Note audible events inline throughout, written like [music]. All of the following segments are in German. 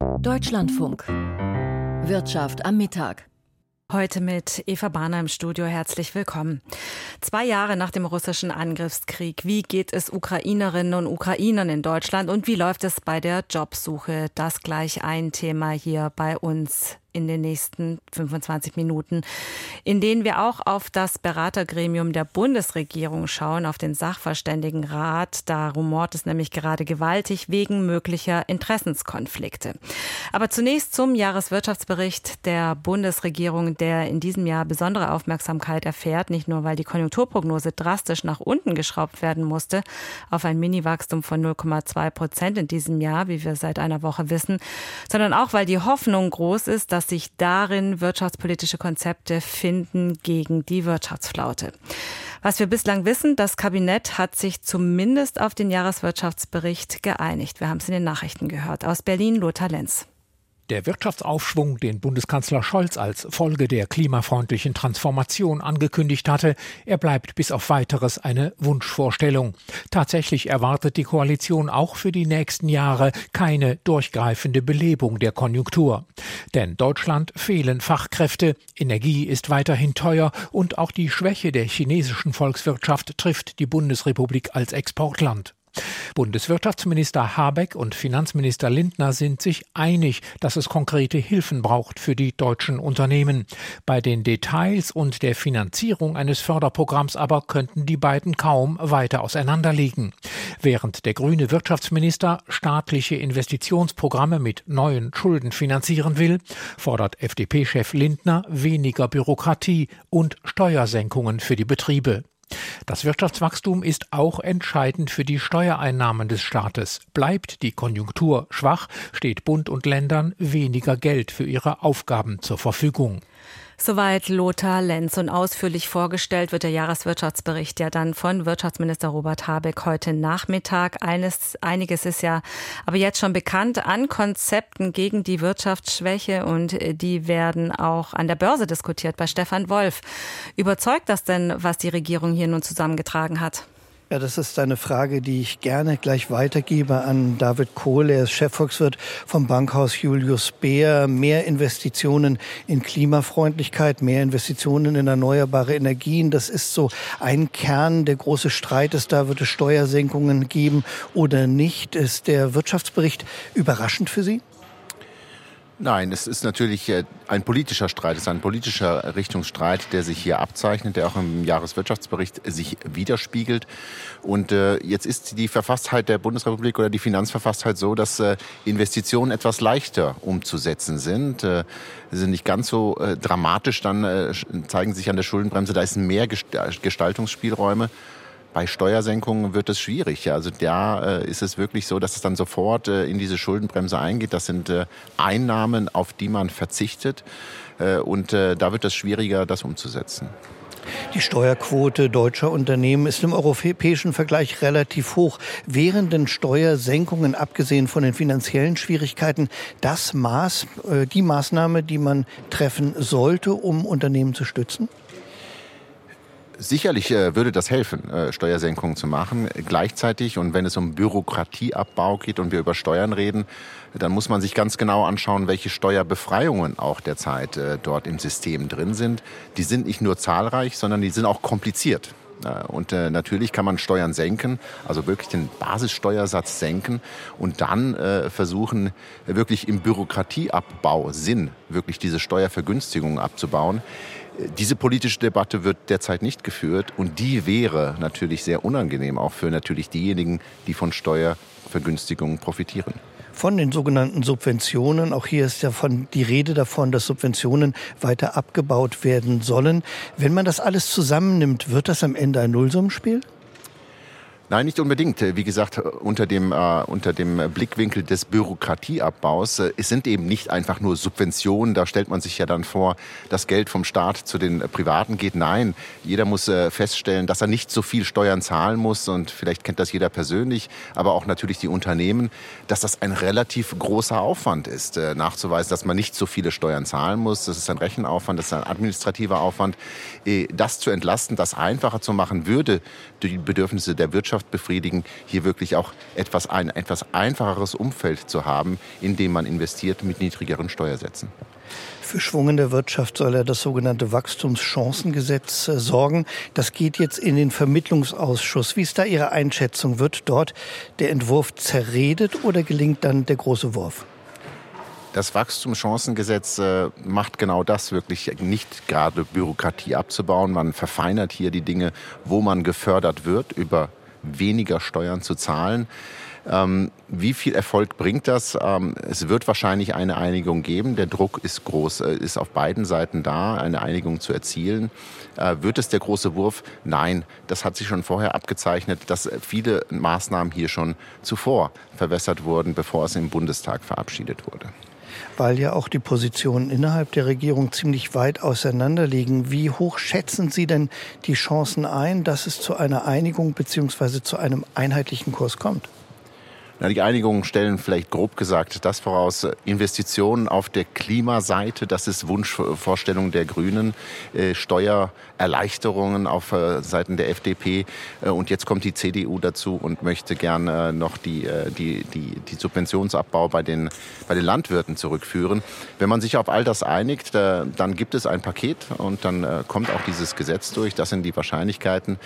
Deutschlandfunk. Wirtschaft am Mittag. Heute mit Eva Bahner im Studio. Herzlich willkommen. Zwei Jahre nach dem russischen Angriffskrieg. Wie geht es Ukrainerinnen und Ukrainern in Deutschland und wie läuft es bei der Jobsuche? Das gleich ein Thema hier bei uns in den nächsten 25 Minuten, in denen wir auch auf das Beratergremium der Bundesregierung schauen, auf den Sachverständigenrat. Da rumort es nämlich gerade gewaltig wegen möglicher Interessenskonflikte. Aber zunächst zum Jahreswirtschaftsbericht der Bundesregierung, der in diesem Jahr besondere Aufmerksamkeit erfährt, nicht nur weil die Konjunkturprognose drastisch nach unten geschraubt werden musste, auf ein Miniwachstum von 0,2 Prozent in diesem Jahr, wie wir seit einer Woche wissen, sondern auch weil die Hoffnung groß ist, dass sich darin wirtschaftspolitische Konzepte finden gegen die Wirtschaftsflaute. Was wir bislang wissen, das Kabinett hat sich zumindest auf den Jahreswirtschaftsbericht geeinigt. Wir haben es in den Nachrichten gehört. Aus Berlin, Lothar Lenz. Der Wirtschaftsaufschwung, den Bundeskanzler Scholz als Folge der klimafreundlichen Transformation angekündigt hatte, er bleibt bis auf weiteres eine Wunschvorstellung. Tatsächlich erwartet die Koalition auch für die nächsten Jahre keine durchgreifende Belebung der Konjunktur. Denn Deutschland fehlen Fachkräfte, Energie ist weiterhin teuer und auch die Schwäche der chinesischen Volkswirtschaft trifft die Bundesrepublik als Exportland. Bundeswirtschaftsminister Habeck und Finanzminister Lindner sind sich einig, dass es konkrete Hilfen braucht für die deutschen Unternehmen. Bei den Details und der Finanzierung eines Förderprogramms aber könnten die beiden kaum weiter auseinanderliegen. Während der grüne Wirtschaftsminister staatliche Investitionsprogramme mit neuen Schulden finanzieren will, fordert FDP-Chef Lindner weniger Bürokratie und Steuersenkungen für die Betriebe. Das Wirtschaftswachstum ist auch entscheidend für die Steuereinnahmen des Staates. Bleibt die Konjunktur schwach, steht Bund und Ländern weniger Geld für ihre Aufgaben zur Verfügung. Soweit Lothar Lenz und ausführlich vorgestellt wird der Jahreswirtschaftsbericht ja dann von Wirtschaftsminister Robert Habeck heute Nachmittag. Eines, einiges ist ja aber jetzt schon bekannt an Konzepten gegen die Wirtschaftsschwäche und die werden auch an der Börse diskutiert bei Stefan Wolf. Überzeugt das denn, was die Regierung hier nun zusammengetragen hat? Ja, das ist eine Frage, die ich gerne gleich weitergebe an David Kohl. Er ist Chefvolkswirt vom Bankhaus Julius Beer. Mehr Investitionen in Klimafreundlichkeit, mehr Investitionen in erneuerbare Energien. Das ist so ein Kern. Der große Streit ist da, wird es Steuersenkungen geben oder nicht? Ist der Wirtschaftsbericht überraschend für Sie? Nein, es ist natürlich äh, ein politischer Streit, es ist ein politischer Richtungsstreit, der sich hier abzeichnet, der auch im Jahreswirtschaftsbericht sich widerspiegelt. Und äh, jetzt ist die Verfasstheit der Bundesrepublik oder die Finanzverfasstheit so, dass äh, Investitionen etwas leichter umzusetzen sind. Sie sind nicht ganz so dramatisch, dann zeigen sich an der Schuldenbremse, da ist mehr Gestaltungsspielräume bei Steuersenkungen wird es schwierig. Also da äh, ist es wirklich so, dass es dann sofort äh, in diese Schuldenbremse eingeht. Das sind äh, Einnahmen, auf die man verzichtet. Äh, und äh, da wird es schwieriger, das umzusetzen. Die Steuerquote deutscher Unternehmen ist im europäischen Vergleich relativ hoch. Wären denn Steuersenkungen, abgesehen von den finanziellen Schwierigkeiten, das Maß, äh, die Maßnahme, die man treffen sollte, um Unternehmen zu stützen? Sicherlich äh, würde das helfen, äh, Steuersenkungen zu machen. Gleichzeitig, und wenn es um Bürokratieabbau geht und wir über Steuern reden, dann muss man sich ganz genau anschauen, welche Steuerbefreiungen auch derzeit äh, dort im System drin sind. Die sind nicht nur zahlreich, sondern die sind auch kompliziert. Und äh, natürlich kann man Steuern senken, also wirklich den Basissteuersatz senken und dann äh, versuchen, wirklich im Bürokratieabbau Sinn, wirklich diese Steuervergünstigungen abzubauen. Diese politische Debatte wird derzeit nicht geführt und die wäre natürlich sehr unangenehm, auch für natürlich diejenigen, die von Steuervergünstigungen profitieren von den sogenannten Subventionen. Auch hier ist ja von die Rede davon, dass Subventionen weiter abgebaut werden sollen. Wenn man das alles zusammennimmt, wird das am Ende ein Nullsummenspiel? Nein, nicht unbedingt. Wie gesagt, unter dem, äh, unter dem Blickwinkel des Bürokratieabbaus. Äh, es sind eben nicht einfach nur Subventionen. Da stellt man sich ja dann vor, dass Geld vom Staat zu den Privaten geht. Nein, jeder muss äh, feststellen, dass er nicht so viel Steuern zahlen muss. Und vielleicht kennt das jeder persönlich, aber auch natürlich die Unternehmen, dass das ein relativ großer Aufwand ist, äh, nachzuweisen, dass man nicht so viele Steuern zahlen muss. Das ist ein Rechenaufwand, das ist ein administrativer Aufwand. Äh, das zu entlasten, das einfacher zu machen, würde die Bedürfnisse der Wirtschaft Wirtschaft befriedigen, hier wirklich auch etwas, ein etwas einfacheres Umfeld zu haben, in dem man investiert mit niedrigeren Steuersätzen. Für Schwung in der Wirtschaft soll er das sogenannte Wachstumschancengesetz äh, sorgen. Das geht jetzt in den Vermittlungsausschuss. Wie ist da Ihre Einschätzung? Wird dort der Entwurf zerredet oder gelingt dann der große Wurf? Das Wachstumschancengesetz äh, macht genau das, wirklich nicht gerade Bürokratie abzubauen. Man verfeinert hier die Dinge, wo man gefördert wird, über weniger Steuern zu zahlen. Ähm, wie viel Erfolg bringt das? Ähm, es wird wahrscheinlich eine Einigung geben. Der Druck ist groß, äh, ist auf beiden Seiten da, eine Einigung zu erzielen. Äh, wird es der große Wurf? Nein, das hat sich schon vorher abgezeichnet, dass viele Maßnahmen hier schon zuvor verwässert wurden, bevor es im Bundestag verabschiedet wurde weil ja auch die Positionen innerhalb der Regierung ziemlich weit auseinander liegen. Wie hoch schätzen Sie denn die Chancen ein, dass es zu einer Einigung bzw. zu einem einheitlichen Kurs kommt? Na, die Einigungen stellen vielleicht grob gesagt das voraus, Investitionen auf der Klimaseite, das ist Wunschvorstellung der Grünen, äh, Steuererleichterungen auf äh, Seiten der FDP äh, und jetzt kommt die CDU dazu und möchte gerne äh, noch die, äh, die, die, die Subventionsabbau bei den, bei den Landwirten zurückführen. Wenn man sich auf all das einigt, äh, dann gibt es ein Paket und dann kommt auch dieses Gesetz durch. Das sind die Wahrscheinlichkeiten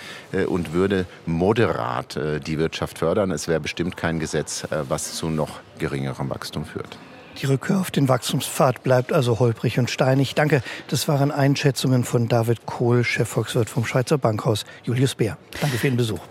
und würde moderat die Wirtschaft fördern. Es wäre bestimmt kein Gesetz, Gesetz, äh, was zu noch geringerem Wachstum führt. Die Rückkehr auf den Wachstumspfad bleibt also holprig und steinig. Danke. Das waren Einschätzungen von David Kohl, Chefvolkswirt vom Schweizer Bankhaus Julius Bär. Danke für den Besuch.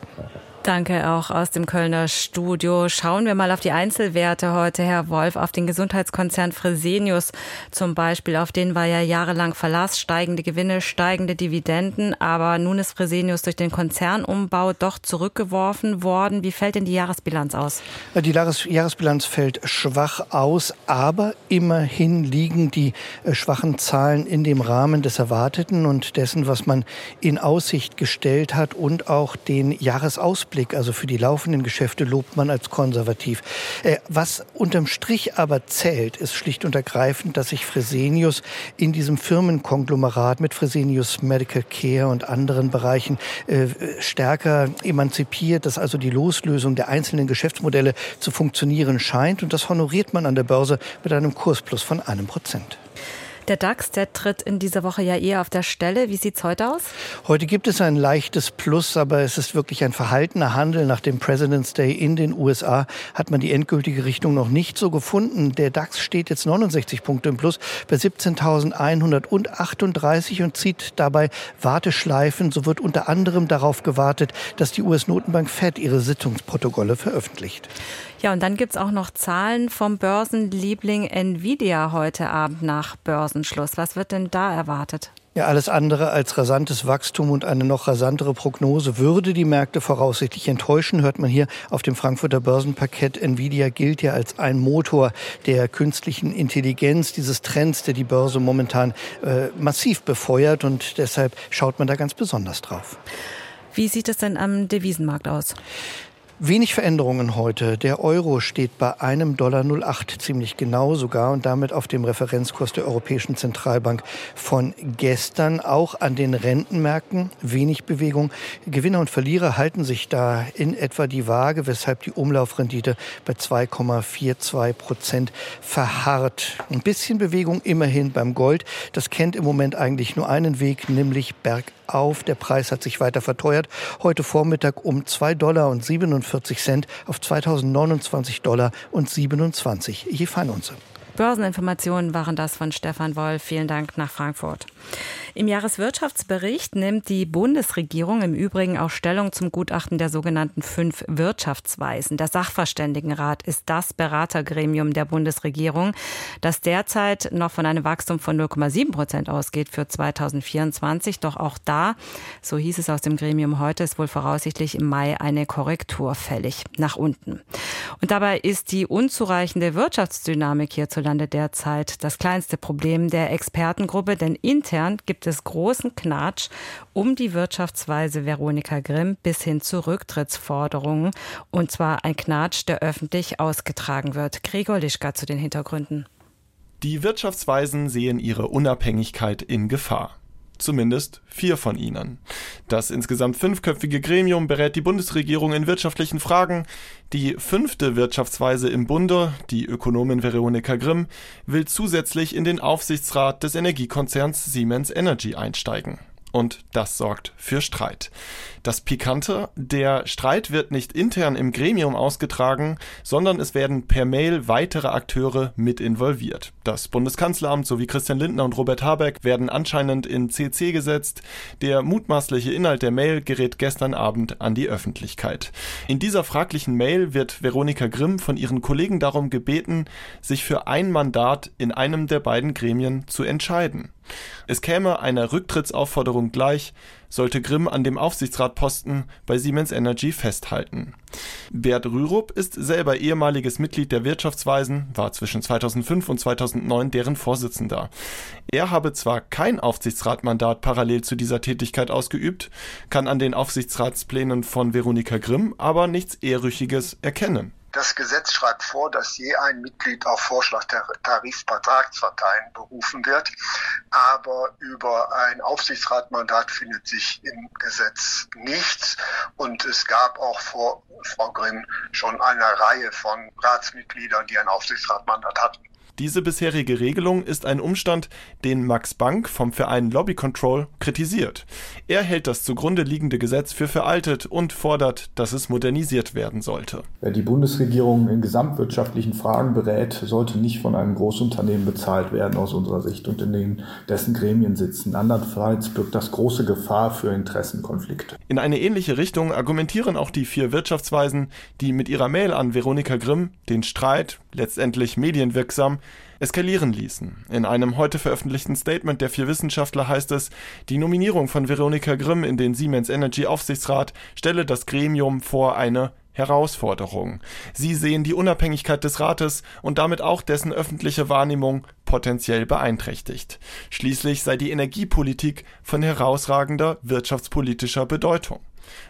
Danke auch aus dem Kölner Studio. Schauen wir mal auf die Einzelwerte heute, Herr Wolf, auf den Gesundheitskonzern Fresenius zum Beispiel. Auf den war ja jahrelang Verlass, steigende Gewinne, steigende Dividenden. Aber nun ist Fresenius durch den Konzernumbau doch zurückgeworfen worden. Wie fällt denn die Jahresbilanz aus? Die Jahresbilanz fällt schwach aus, aber immerhin liegen die äh, schwachen Zahlen in dem Rahmen des Erwarteten und dessen, was man in Aussicht gestellt hat und auch den Jahresausblick Ausblick, also für die laufenden Geschäfte, lobt man als konservativ. Äh, was unterm Strich aber zählt, ist schlicht und ergreifend, dass sich Fresenius in diesem Firmenkonglomerat mit Fresenius Medical Care und anderen Bereichen äh, stärker emanzipiert, dass also die Loslösung der einzelnen Geschäftsmodelle zu funktionieren scheint. Und das honoriert man an der Börse mit einem Kursplus von einem Prozent. Der DAX, der tritt in dieser Woche ja eher auf der Stelle. Wie sieht es heute aus? Heute gibt es ein leichtes Plus, aber es ist wirklich ein verhaltener Handel. Nach dem President's Day in den USA hat man die endgültige Richtung noch nicht so gefunden. Der DAX steht jetzt 69 Punkte im Plus bei 17.138 und zieht dabei Warteschleifen. So wird unter anderem darauf gewartet, dass die US-Notenbank Fed ihre Sitzungsprotokolle veröffentlicht. Ja, und dann gibt es auch noch Zahlen vom Börsenliebling Nvidia heute Abend nach Börsenschluss. Was wird denn da erwartet? Ja, alles andere als rasantes Wachstum und eine noch rasantere Prognose würde die Märkte voraussichtlich enttäuschen, hört man hier auf dem Frankfurter Börsenparkett. Nvidia gilt ja als ein Motor der künstlichen Intelligenz, dieses Trends, der die Börse momentan äh, massiv befeuert und deshalb schaut man da ganz besonders drauf. Wie sieht es denn am Devisenmarkt aus? Wenig Veränderungen heute. Der Euro steht bei einem Dollar 08 ziemlich genau sogar und damit auf dem Referenzkurs der Europäischen Zentralbank von gestern. Auch an den Rentenmärkten wenig Bewegung. Gewinner und Verlierer halten sich da in etwa die Waage, weshalb die Umlaufrendite bei 2,42 Prozent verharrt. Ein bisschen Bewegung immerhin beim Gold. Das kennt im Moment eigentlich nur einen Weg, nämlich bergauf. Der Preis hat sich weiter verteuert. Heute Vormittag um 2 Dollar und 47 Cent auf 2029 Dollar und 27 je Feinunze. Börseninformationen waren das von Stefan Wolf. Vielen Dank nach Frankfurt. Im Jahreswirtschaftsbericht nimmt die Bundesregierung im Übrigen auch Stellung zum Gutachten der sogenannten fünf Wirtschaftsweisen. Der Sachverständigenrat ist das Beratergremium der Bundesregierung, das derzeit noch von einem Wachstum von 0,7 Prozent ausgeht für 2024. Doch auch da, so hieß es aus dem Gremium heute, ist wohl voraussichtlich im Mai eine Korrektur fällig nach unten. Und dabei ist die unzureichende Wirtschaftsdynamik hierzulande derzeit das kleinste Problem der Expertengruppe, denn intern gibt gibt es großen Knatsch um die Wirtschaftsweise Veronika Grimm bis hin zu Rücktrittsforderungen. Und zwar ein Knatsch, der öffentlich ausgetragen wird. Gregor Lischka zu den Hintergründen. Die Wirtschaftsweisen sehen ihre Unabhängigkeit in Gefahr. Zumindest vier von ihnen. Das insgesamt fünfköpfige Gremium berät die Bundesregierung in wirtschaftlichen Fragen. Die fünfte Wirtschaftsweise im Bunde, die Ökonomin Veronika Grimm, will zusätzlich in den Aufsichtsrat des Energiekonzerns Siemens Energy einsteigen und das sorgt für Streit. Das Pikante, der Streit wird nicht intern im Gremium ausgetragen, sondern es werden per Mail weitere Akteure mit involviert. Das Bundeskanzleramt sowie Christian Lindner und Robert Habeck werden anscheinend in CC gesetzt. Der mutmaßliche Inhalt der Mail gerät gestern Abend an die Öffentlichkeit. In dieser fraglichen Mail wird Veronika Grimm von ihren Kollegen darum gebeten, sich für ein Mandat in einem der beiden Gremien zu entscheiden. Es käme einer Rücktrittsaufforderung gleich, sollte Grimm an dem Aufsichtsratposten bei Siemens Energy festhalten. Bert Rürup ist selber ehemaliges Mitglied der Wirtschaftsweisen, war zwischen 2005 und 2009 deren Vorsitzender. Er habe zwar kein Aufsichtsratmandat parallel zu dieser Tätigkeit ausgeübt, kann an den Aufsichtsratsplänen von Veronika Grimm aber nichts Ehrrüchiges erkennen. Das Gesetz schreibt vor, dass je ein Mitglied auf Vorschlag der Tarifvertragsparteien berufen wird. Aber über ein Aufsichtsratmandat findet sich im Gesetz nichts. Und es gab auch vor Frau Grimm schon eine Reihe von Ratsmitgliedern, die ein Aufsichtsratmandat hatten. Diese bisherige Regelung ist ein Umstand, den Max Bank vom Verein Lobby Control kritisiert. Er hält das zugrunde liegende Gesetz für veraltet und fordert, dass es modernisiert werden sollte. Wer die Bundesregierung in gesamtwirtschaftlichen Fragen berät, sollte nicht von einem Großunternehmen bezahlt werden aus unserer Sicht und in den, dessen Gremien sitzen. Andernfalls birgt das große Gefahr für Interessenkonflikte. In eine ähnliche Richtung argumentieren auch die vier Wirtschaftsweisen, die mit ihrer Mail an Veronika Grimm den Streit, letztendlich medienwirksam, eskalieren ließen. In einem heute veröffentlichten Statement der vier Wissenschaftler heißt es, die Nominierung von Veronika Grimm in den Siemens Energy Aufsichtsrat stelle das Gremium vor eine Herausforderung. Sie sehen die Unabhängigkeit des Rates und damit auch dessen öffentliche Wahrnehmung potenziell beeinträchtigt. Schließlich sei die Energiepolitik von herausragender wirtschaftspolitischer Bedeutung.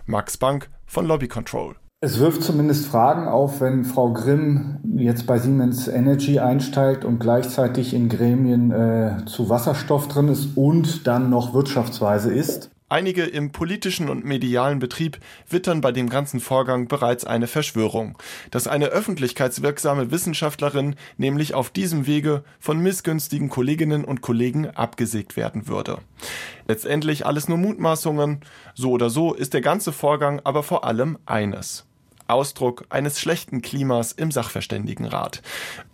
Max Bank von Lobby Control. Es wirft zumindest Fragen auf, wenn Frau Grimm jetzt bei Siemens Energy einsteigt und gleichzeitig in Gremien äh, zu Wasserstoff drin ist und dann noch wirtschaftsweise ist. Einige im politischen und medialen Betrieb wittern bei dem ganzen Vorgang bereits eine Verschwörung, dass eine öffentlichkeitswirksame Wissenschaftlerin nämlich auf diesem Wege von missgünstigen Kolleginnen und Kollegen abgesägt werden würde. Letztendlich alles nur Mutmaßungen, so oder so ist der ganze Vorgang aber vor allem eines. Ausdruck eines schlechten Klimas im Sachverständigenrat.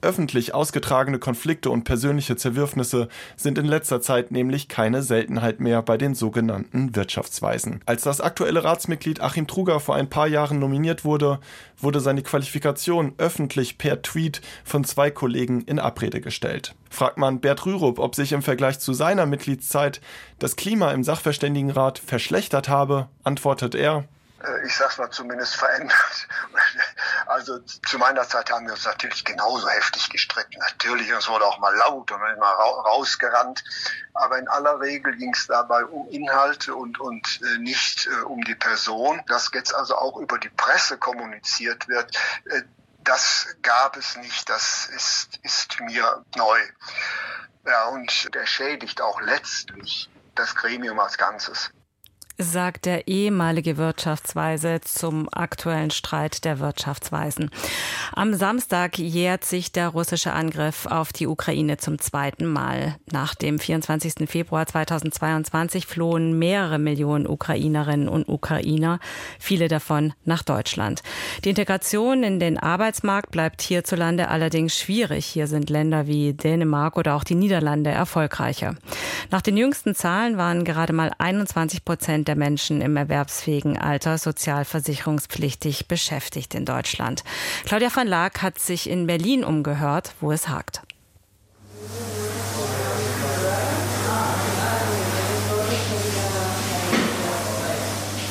Öffentlich ausgetragene Konflikte und persönliche Zerwürfnisse sind in letzter Zeit nämlich keine Seltenheit mehr bei den sogenannten Wirtschaftsweisen. Als das aktuelle Ratsmitglied Achim Truger vor ein paar Jahren nominiert wurde, wurde seine Qualifikation öffentlich per Tweet von zwei Kollegen in Abrede gestellt. Fragt man Bert Rürup, ob sich im Vergleich zu seiner Mitgliedszeit das Klima im Sachverständigenrat verschlechtert habe, antwortet er, ich sag's mal zumindest verändert. [laughs] Also zu meiner Zeit haben wir uns natürlich genauso heftig gestritten. Natürlich, es wurde auch mal laut und mal rausgerannt. Aber in aller Regel ging es dabei um Inhalte und, und äh, nicht äh, um die Person. Dass jetzt also auch über die Presse kommuniziert wird, äh, das gab es nicht. Das ist, ist mir neu. Ja, und der schädigt auch letztlich das Gremium als Ganzes sagt der ehemalige Wirtschaftsweise zum aktuellen Streit der Wirtschaftsweisen. Am Samstag jährt sich der russische Angriff auf die Ukraine zum zweiten Mal. Nach dem 24. Februar 2022 flohen mehrere Millionen Ukrainerinnen und Ukrainer, viele davon nach Deutschland. Die Integration in den Arbeitsmarkt bleibt hierzulande allerdings schwierig. Hier sind Länder wie Dänemark oder auch die Niederlande erfolgreicher. Nach den jüngsten Zahlen waren gerade mal 21 Prozent der Menschen im erwerbsfähigen Alter sozialversicherungspflichtig beschäftigt in Deutschland. Claudia van Laak hat sich in Berlin umgehört, wo es hakt.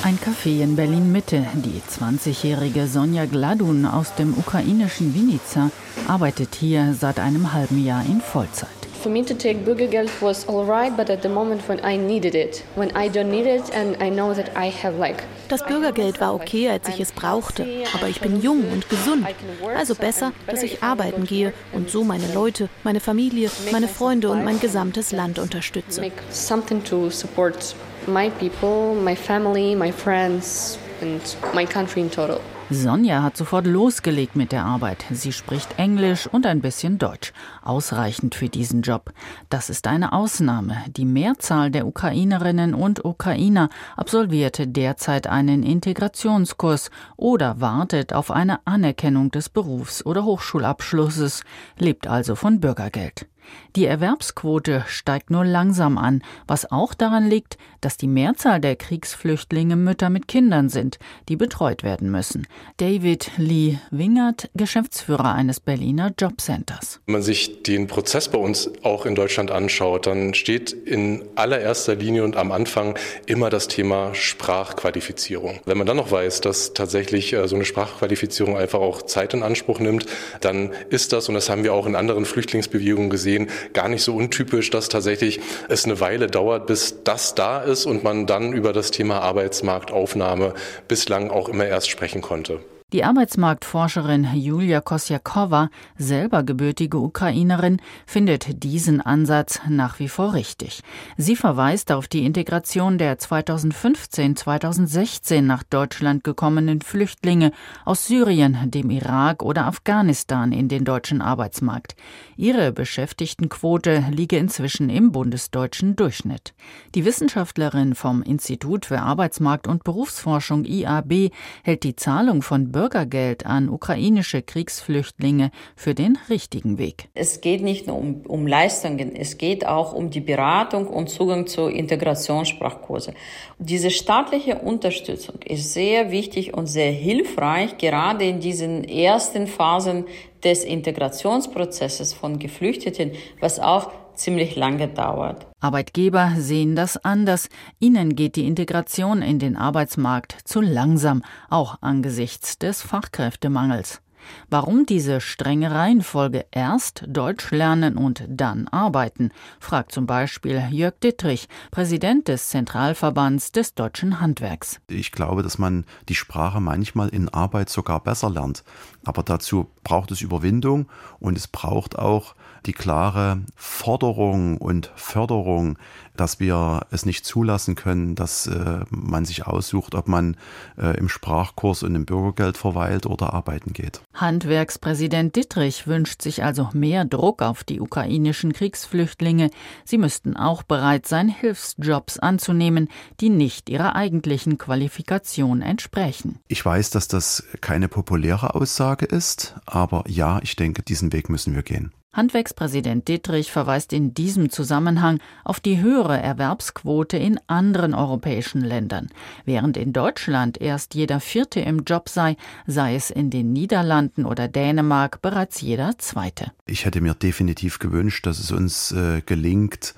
Ein Café in Berlin Mitte. Die 20-jährige Sonja Gladun aus dem ukrainischen Vinica arbeitet hier seit einem halben Jahr in Vollzeit. For me to take Bürgergeld was all right, but at the moment when I needed it, when I don't need it and I know that I have like das Bürgergeld war okay, als ich es brauchte, aber ich bin jung und gesund. Also besser, dass ich arbeiten gehe und so meine Leute, meine Familie, meine Freunde und mein gesamtes Land unterstütze. Something to support my people, my family, my friends and my country in total. Sonja hat sofort losgelegt mit der Arbeit. Sie spricht Englisch und ein bisschen Deutsch. Ausreichend für diesen Job. Das ist eine Ausnahme. Die Mehrzahl der Ukrainerinnen und Ukrainer absolvierte derzeit einen Integrationskurs oder wartet auf eine Anerkennung des Berufs- oder Hochschulabschlusses, lebt also von Bürgergeld. Die Erwerbsquote steigt nur langsam an, was auch daran liegt, dass die Mehrzahl der Kriegsflüchtlinge Mütter mit Kindern sind, die betreut werden müssen. David Lee Wingert, Geschäftsführer eines Berliner Jobcenters. Wenn man sich den Prozess bei uns auch in Deutschland anschaut, dann steht in allererster Linie und am Anfang immer das Thema Sprachqualifizierung. Wenn man dann noch weiß, dass tatsächlich äh, so eine Sprachqualifizierung einfach auch Zeit in Anspruch nimmt, dann ist das, und das haben wir auch in anderen Flüchtlingsbewegungen gesehen, gesehen gar nicht so untypisch, dass tatsächlich es eine Weile dauert, bis das da ist und man dann über das Thema Arbeitsmarktaufnahme bislang auch immer erst sprechen konnte. Die Arbeitsmarktforscherin Julia Kosjakowa, selber gebürtige Ukrainerin, findet diesen Ansatz nach wie vor richtig. Sie verweist auf die Integration der 2015-2016 nach Deutschland gekommenen Flüchtlinge aus Syrien, dem Irak oder Afghanistan in den deutschen Arbeitsmarkt. Ihre Beschäftigtenquote liege inzwischen im bundesdeutschen Durchschnitt. Die Wissenschaftlerin vom Institut für Arbeitsmarkt und Berufsforschung IAB hält die Zahlung von Bürgergeld an ukrainische Kriegsflüchtlinge für den richtigen Weg. Es geht nicht nur um, um Leistungen, es geht auch um die Beratung und Zugang zu Integrationssprachkurse. Diese staatliche Unterstützung ist sehr wichtig und sehr hilfreich, gerade in diesen ersten Phasen des Integrationsprozesses von Geflüchteten, was auch ziemlich lange dauert. Arbeitgeber sehen das anders. Ihnen geht die Integration in den Arbeitsmarkt zu langsam, auch angesichts des Fachkräftemangels. Warum diese strenge Reihenfolge erst Deutsch lernen und dann arbeiten, fragt zum Beispiel Jörg Dittrich, Präsident des Zentralverbands des deutschen Handwerks. Ich glaube, dass man die Sprache manchmal in Arbeit sogar besser lernt. Aber dazu braucht es Überwindung und es braucht auch die klare Forderung und Förderung, dass wir es nicht zulassen können, dass äh, man sich aussucht, ob man äh, im Sprachkurs und im Bürgergeld verweilt oder arbeiten geht. Handwerkspräsident Dittrich wünscht sich also mehr Druck auf die ukrainischen Kriegsflüchtlinge. Sie müssten auch bereit sein, Hilfsjobs anzunehmen, die nicht ihrer eigentlichen Qualifikation entsprechen. Ich weiß, dass das keine populäre Aussage ist, aber ja, ich denke, diesen Weg müssen wir gehen. Handwerkspräsident Dittrich verweist in diesem Zusammenhang auf die höhere Erwerbsquote in anderen europäischen Ländern. Während in Deutschland erst jeder Vierte im Job sei, sei es in den Niederlanden oder Dänemark bereits jeder Zweite. Ich hätte mir definitiv gewünscht, dass es uns äh, gelingt,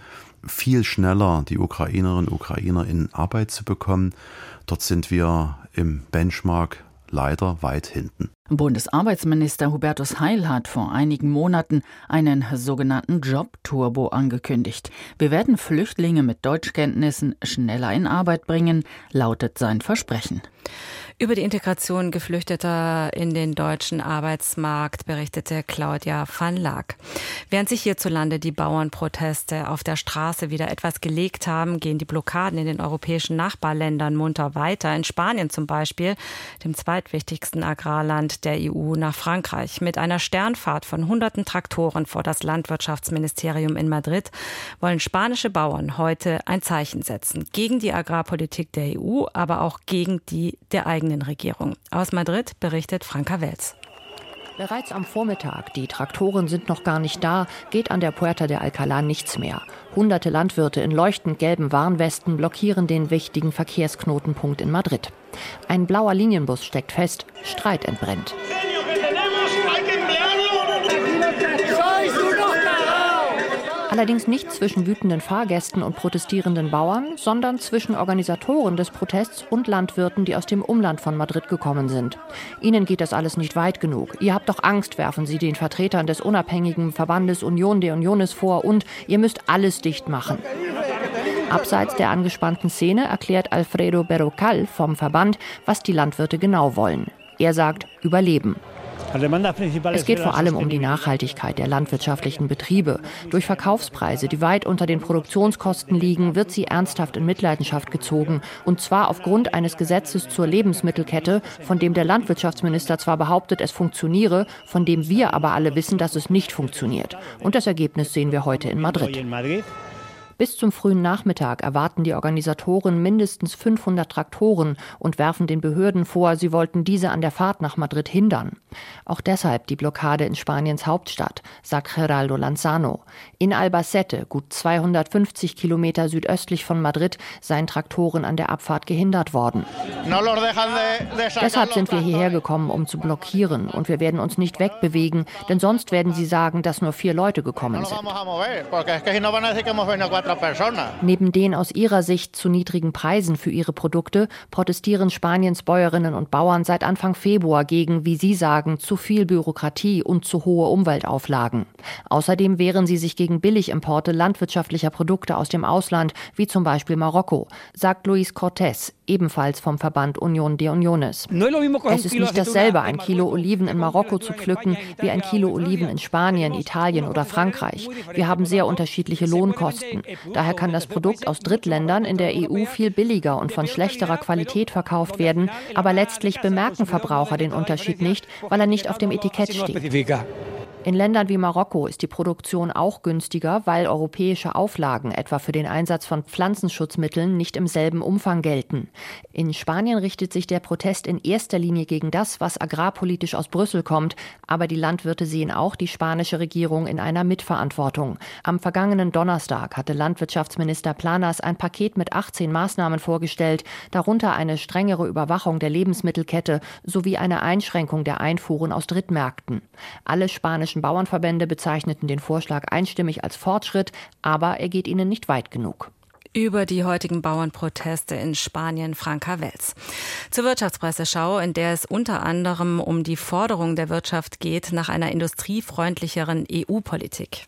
viel schneller die Ukrainerinnen und Ukrainer in Arbeit zu bekommen. Dort sind wir im Benchmark leider weit hinten. Bundesarbeitsminister Hubertus Heil hat vor einigen Monaten einen sogenannten Job-Turbo angekündigt. Wir werden Flüchtlinge mit Deutschkenntnissen schneller in Arbeit bringen, lautet sein Versprechen. Über die Integration Geflüchteter in den deutschen Arbeitsmarkt berichtete Claudia van Laak. Während sich hierzulande die Bauernproteste auf der Straße wieder etwas gelegt haben, gehen die Blockaden in den europäischen Nachbarländern munter weiter. In Spanien zum Beispiel, dem zweitwichtigsten Agrarland der EU nach Frankreich, mit einer Sternfahrt von hunderten Traktoren vor das Landwirtschaftsministerium in Madrid, wollen spanische Bauern heute ein Zeichen setzen. Gegen die Agrarpolitik der EU, aber auch gegen die der eigenen eigenen Regierung. Aus Madrid berichtet Franka Welz. Bereits am Vormittag, die Traktoren sind noch gar nicht da, geht an der Puerta de Alcalá nichts mehr. Hunderte Landwirte in leuchtend gelben Warnwesten blockieren den wichtigen Verkehrsknotenpunkt in Madrid. Ein blauer Linienbus steckt fest, Streit entbrennt. Allerdings nicht zwischen wütenden Fahrgästen und protestierenden Bauern, sondern zwischen Organisatoren des Protests und Landwirten, die aus dem Umland von Madrid gekommen sind. Ihnen geht das alles nicht weit genug. Ihr habt doch Angst, werfen sie den Vertretern des unabhängigen Verbandes Union de Uniones vor und ihr müsst alles dicht machen. Abseits der angespannten Szene erklärt Alfredo Berrocal vom Verband, was die Landwirte genau wollen. Er sagt Überleben. Es geht vor allem um die Nachhaltigkeit der landwirtschaftlichen Betriebe. Durch Verkaufspreise, die weit unter den Produktionskosten liegen, wird sie ernsthaft in Mitleidenschaft gezogen. Und zwar aufgrund eines Gesetzes zur Lebensmittelkette, von dem der Landwirtschaftsminister zwar behauptet, es funktioniere, von dem wir aber alle wissen, dass es nicht funktioniert. Und das Ergebnis sehen wir heute in Madrid. Bis zum frühen Nachmittag erwarten die Organisatoren mindestens 500 Traktoren und werfen den Behörden vor, sie wollten diese an der Fahrt nach Madrid hindern. Auch deshalb die Blockade in Spaniens Hauptstadt, sagt Geraldo Lanzano. In Albacete, gut 250 Kilometer südöstlich von Madrid, seien Traktoren an der Abfahrt gehindert worden. Deshalb sind wir hierher gekommen, um zu blockieren, und wir werden uns nicht wegbewegen, denn sonst werden sie sagen, dass nur vier Leute gekommen sind. Neben den aus ihrer Sicht zu niedrigen Preisen für ihre Produkte protestieren Spaniens Bäuerinnen und Bauern seit Anfang Februar gegen, wie sie sagen, zu viel Bürokratie und zu hohe Umweltauflagen. Außerdem wehren sie sich gegen Billigimporte landwirtschaftlicher Produkte aus dem Ausland, wie zum Beispiel Marokko, sagt Luis Cortés, ebenfalls vom Verband Union de Uniones. Es ist nicht dasselbe, ein Kilo Oliven in Marokko zu pflücken, wie ein Kilo Oliven in Spanien, Italien oder Frankreich. Wir haben sehr unterschiedliche Lohnkosten. Daher kann das Produkt aus Drittländern in der EU viel billiger und von schlechterer Qualität verkauft werden, aber letztlich bemerken Verbraucher den Unterschied nicht, weil er nicht auf dem Etikett steht. In Ländern wie Marokko ist die Produktion auch günstiger, weil europäische Auflagen etwa für den Einsatz von Pflanzenschutzmitteln nicht im selben Umfang gelten. In Spanien richtet sich der Protest in erster Linie gegen das, was agrarpolitisch aus Brüssel kommt, aber die Landwirte sehen auch die spanische Regierung in einer Mitverantwortung. Am vergangenen Donnerstag hatte Landwirtschaftsminister Planas ein Paket mit 18 Maßnahmen vorgestellt, darunter eine strengere Überwachung der Lebensmittelkette sowie eine Einschränkung der Einfuhren aus Drittmärkten. Alle spanischen spanischen Bauernverbände bezeichneten den Vorschlag einstimmig als Fortschritt, aber er geht ihnen nicht weit genug über die heutigen Bauernproteste in Spanien Franka Wels. Zur Wirtschaftspresseschau, in der es unter anderem um die Forderung der Wirtschaft geht nach einer industriefreundlicheren EU-Politik.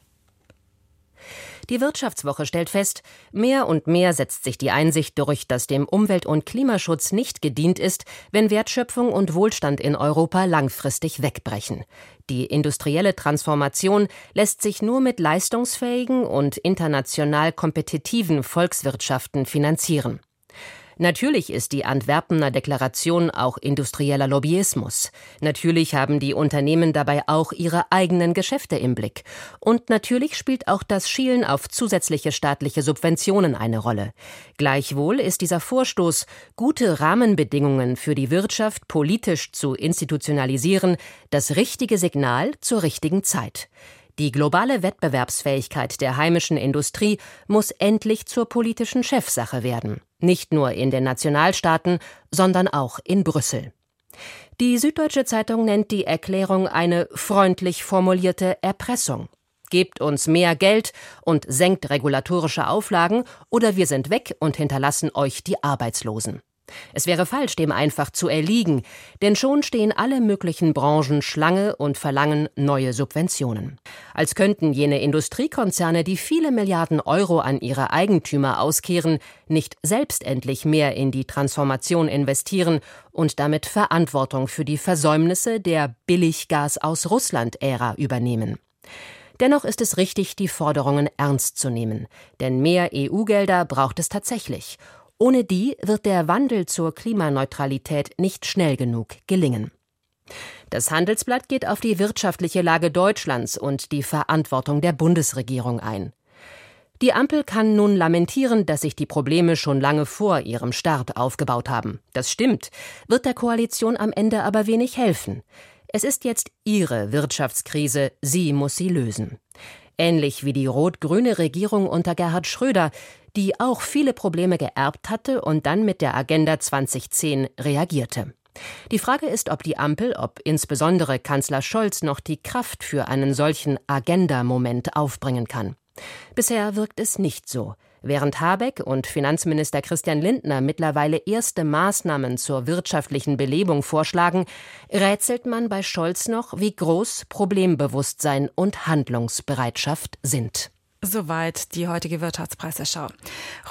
Die Wirtschaftswoche stellt fest, mehr und mehr setzt sich die Einsicht durch, dass dem Umwelt- und Klimaschutz nicht gedient ist, wenn Wertschöpfung und Wohlstand in Europa langfristig wegbrechen. Die industrielle Transformation lässt sich nur mit leistungsfähigen und international kompetitiven Volkswirtschaften finanzieren. Natürlich ist die Antwerpener Deklaration auch industrieller Lobbyismus. Natürlich haben die Unternehmen dabei auch ihre eigenen Geschäfte im Blick. Und natürlich spielt auch das Schielen auf zusätzliche staatliche Subventionen eine Rolle. Gleichwohl ist dieser Vorstoß, gute Rahmenbedingungen für die Wirtschaft politisch zu institutionalisieren, das richtige Signal zur richtigen Zeit. Die globale Wettbewerbsfähigkeit der heimischen Industrie muss endlich zur politischen Chefsache werden. Nicht nur in den Nationalstaaten, sondern auch in Brüssel. Die Süddeutsche Zeitung nennt die Erklärung eine freundlich formulierte Erpressung. Gebt uns mehr Geld und senkt regulatorische Auflagen, oder wir sind weg und hinterlassen euch die Arbeitslosen. Es wäre falsch, dem einfach zu erliegen, denn schon stehen alle möglichen Branchen Schlange und verlangen neue Subventionen. Als könnten jene Industriekonzerne, die viele Milliarden Euro an ihre Eigentümer auskehren, nicht selbst endlich mehr in die Transformation investieren und damit Verantwortung für die Versäumnisse der Billiggas aus Russland-Ära übernehmen. Dennoch ist es richtig, die Forderungen ernst zu nehmen, denn mehr EU-Gelder braucht es tatsächlich ohne die wird der Wandel zur Klimaneutralität nicht schnell genug gelingen. Das Handelsblatt geht auf die wirtschaftliche Lage Deutschlands und die Verantwortung der Bundesregierung ein. Die Ampel kann nun lamentieren, dass sich die Probleme schon lange vor ihrem Start aufgebaut haben. Das stimmt, wird der Koalition am Ende aber wenig helfen. Es ist jetzt ihre Wirtschaftskrise, sie muss sie lösen. Ähnlich wie die rot-grüne Regierung unter Gerhard Schröder, die auch viele Probleme geerbt hatte und dann mit der Agenda 2010 reagierte. Die Frage ist, ob die Ampel, ob insbesondere Kanzler Scholz noch die Kraft für einen solchen Agenda-Moment aufbringen kann. Bisher wirkt es nicht so. Während Habeck und Finanzminister Christian Lindner mittlerweile erste Maßnahmen zur wirtschaftlichen Belebung vorschlagen, rätselt man bei Scholz noch, wie groß Problembewusstsein und Handlungsbereitschaft sind. Soweit die heutige Wirtschaftspresseschau.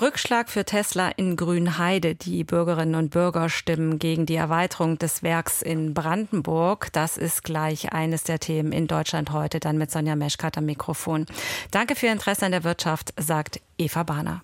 Rückschlag für Tesla in Grünheide. Die Bürgerinnen und Bürger stimmen gegen die Erweiterung des Werks in Brandenburg. Das ist gleich eines der Themen in Deutschland heute, dann mit Sonja Meschkat am Mikrofon. Danke für Ihr Interesse an der Wirtschaft, sagt Eva Bahner.